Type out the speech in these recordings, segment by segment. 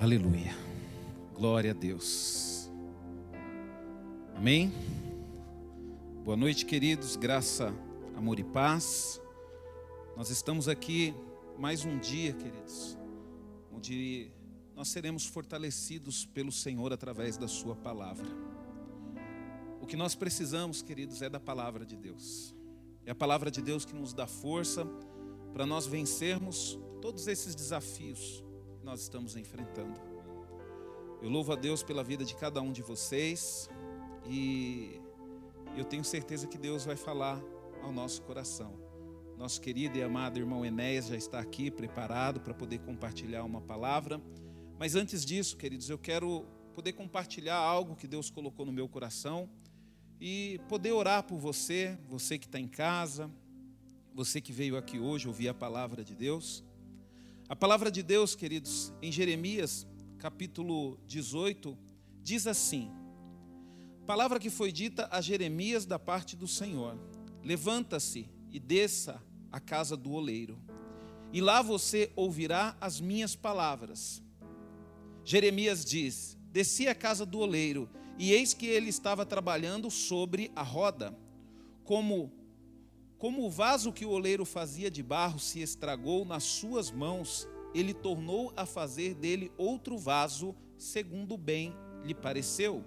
Aleluia. Glória a Deus. Amém. Boa noite, queridos. Graça, amor e paz. Nós estamos aqui mais um dia, queridos, onde nós seremos fortalecidos pelo Senhor através da Sua palavra. O que nós precisamos, queridos, é da palavra de Deus. É a palavra de Deus que nos dá força para nós vencermos todos esses desafios que nós estamos enfrentando. Eu louvo a Deus pela vida de cada um de vocês e eu tenho certeza que Deus vai falar ao nosso coração. Nosso querido e amado irmão Enéas já está aqui preparado para poder compartilhar uma palavra. Mas antes disso, queridos, eu quero poder compartilhar algo que Deus colocou no meu coração e poder orar por você, você que está em casa, você que veio aqui hoje ouvir a palavra de Deus. A palavra de Deus, queridos, em Jeremias, capítulo 18, diz assim: Palavra que foi dita a Jeremias da parte do Senhor: Levanta-se e desça à casa do oleiro, e lá você ouvirá as minhas palavras. Jeremias diz: Desci à casa do oleiro, e eis que ele estava trabalhando sobre a roda, como como o vaso que o oleiro fazia de barro se estragou nas suas mãos, ele tornou a fazer dele outro vaso, segundo bem lhe pareceu.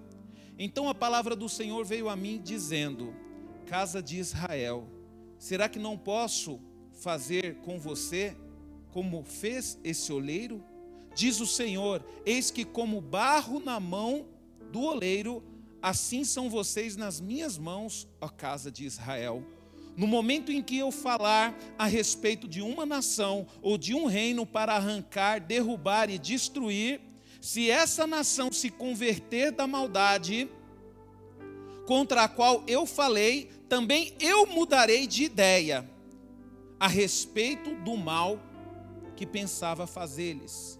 Então a palavra do Senhor veio a mim, dizendo: Casa de Israel, será que não posso fazer com você como fez esse oleiro? Diz o Senhor: Eis que, como barro na mão do oleiro, assim são vocês nas minhas mãos, ó casa de Israel. No momento em que eu falar a respeito de uma nação ou de um reino para arrancar, derrubar e destruir, se essa nação se converter da maldade contra a qual eu falei, também eu mudarei de ideia a respeito do mal que pensava fazer-lhes.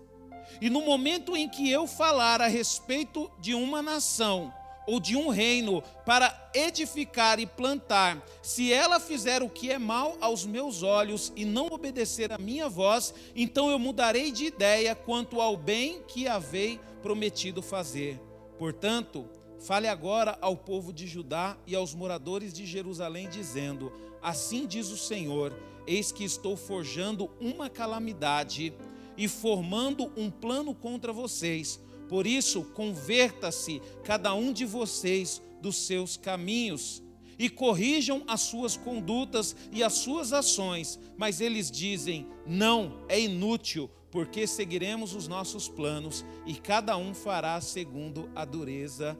E no momento em que eu falar a respeito de uma nação, ou de um reino para edificar e plantar, se ela fizer o que é mal aos meus olhos e não obedecer à minha voz, então eu mudarei de ideia quanto ao bem que havei prometido fazer. Portanto, fale agora ao povo de Judá e aos moradores de Jerusalém, dizendo: Assim diz o Senhor: Eis que estou forjando uma calamidade e formando um plano contra vocês por isso, converta-se cada um de vocês dos seus caminhos e corrijam as suas condutas e as suas ações. Mas eles dizem: não, é inútil, porque seguiremos os nossos planos e cada um fará segundo a dureza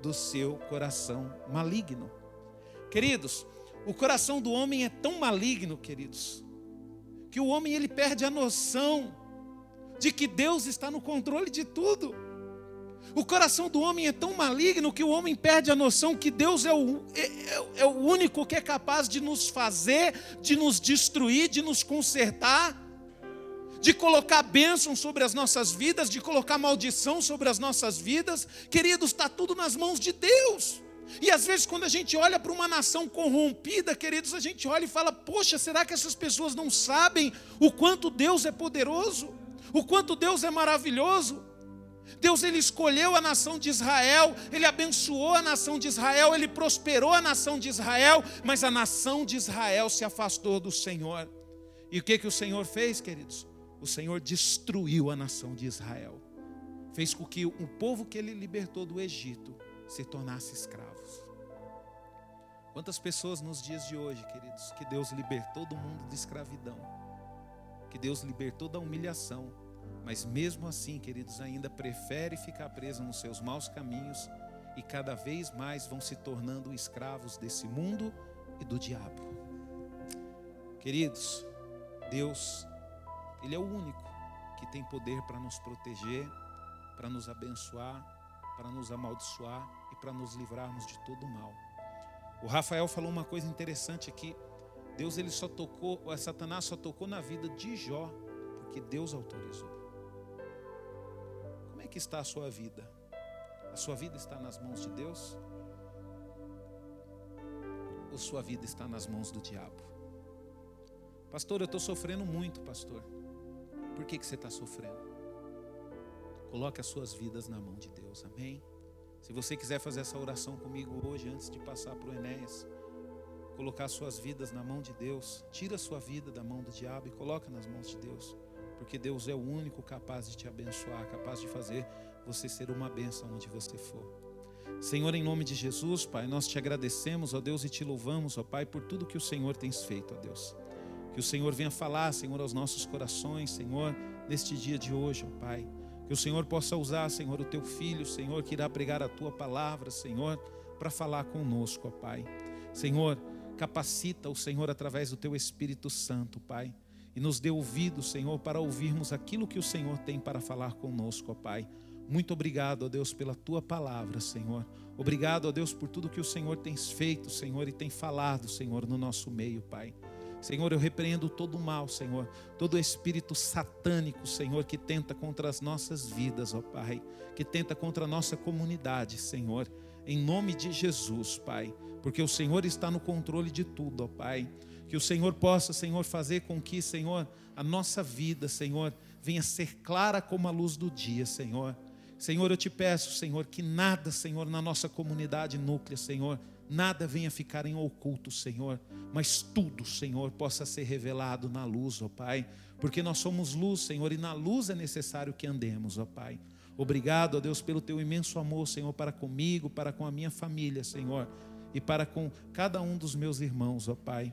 do seu coração maligno. Queridos, o coração do homem é tão maligno, queridos, que o homem ele perde a noção de que Deus está no controle de tudo. O coração do homem é tão maligno que o homem perde a noção que Deus é o, é, é, é o único que é capaz de nos fazer, de nos destruir, de nos consertar, de colocar bênção sobre as nossas vidas, de colocar maldição sobre as nossas vidas. Queridos, está tudo nas mãos de Deus. E às vezes, quando a gente olha para uma nação corrompida, queridos, a gente olha e fala: Poxa, será que essas pessoas não sabem o quanto Deus é poderoso? O quanto Deus é maravilhoso? Deus ele escolheu a nação de Israel, ele abençoou a nação de Israel, ele prosperou a nação de Israel, mas a nação de Israel se afastou do Senhor. E o que que o Senhor fez, queridos? O Senhor destruiu a nação de Israel. Fez com que o povo que ele libertou do Egito se tornasse escravos. Quantas pessoas nos dias de hoje, queridos, que Deus libertou do mundo de escravidão, que Deus libertou da humilhação, mas mesmo assim, queridos, ainda prefere ficar preso nos seus maus caminhos e cada vez mais vão se tornando escravos desse mundo e do diabo. Queridos, Deus, Ele é o único que tem poder para nos proteger, para nos abençoar, para nos amaldiçoar e para nos livrarmos de todo o mal. O Rafael falou uma coisa interessante aqui. Deus ele só tocou, Satanás só tocou na vida de Jó porque Deus autorizou é que está a sua vida? A sua vida está nas mãos de Deus? Ou sua vida está nas mãos do diabo? Pastor, eu estou sofrendo muito, pastor. Por que, que você está sofrendo? Coloque as suas vidas na mão de Deus, amém? Se você quiser fazer essa oração comigo hoje, antes de passar para o Enéas, colocar suas vidas na mão de Deus, tira a sua vida da mão do diabo e coloca nas mãos de Deus, porque Deus é o único capaz de te abençoar, capaz de fazer você ser uma bênção onde você for. Senhor, em nome de Jesus, Pai, nós te agradecemos, ó Deus, e te louvamos, ó Pai, por tudo que o Senhor tem feito, ó Deus. Que o Senhor venha falar, Senhor, aos nossos corações, Senhor, neste dia de hoje, ó Pai. Que o Senhor possa usar, Senhor, o teu filho, Senhor, que irá pregar a tua palavra, Senhor, para falar conosco, ó Pai. Senhor, capacita o Senhor através do teu Espírito Santo, Pai. E nos dê ouvido, Senhor, para ouvirmos aquilo que o Senhor tem para falar conosco, ó Pai. Muito obrigado, ó Deus, pela tua palavra, Senhor. Obrigado, ó Deus, por tudo que o Senhor tem feito, Senhor, e tem falado, Senhor, no nosso meio, Pai. Senhor, eu repreendo todo o mal, Senhor, todo espírito satânico, Senhor, que tenta contra as nossas vidas, ó Pai, que tenta contra a nossa comunidade, Senhor, em nome de Jesus, Pai, porque o Senhor está no controle de tudo, ó Pai. Que o Senhor possa, Senhor, fazer com que, Senhor, a nossa vida, Senhor, venha ser clara como a luz do dia, Senhor. Senhor, eu te peço, Senhor, que nada, Senhor, na nossa comunidade núclea, Senhor, nada venha ficar em oculto, Senhor, mas tudo, Senhor, possa ser revelado na luz, ó Pai, porque nós somos luz, Senhor, e na luz é necessário que andemos, ó Pai. Obrigado, ó Deus, pelo teu imenso amor, Senhor, para comigo, para com a minha família, Senhor, e para com cada um dos meus irmãos, ó Pai,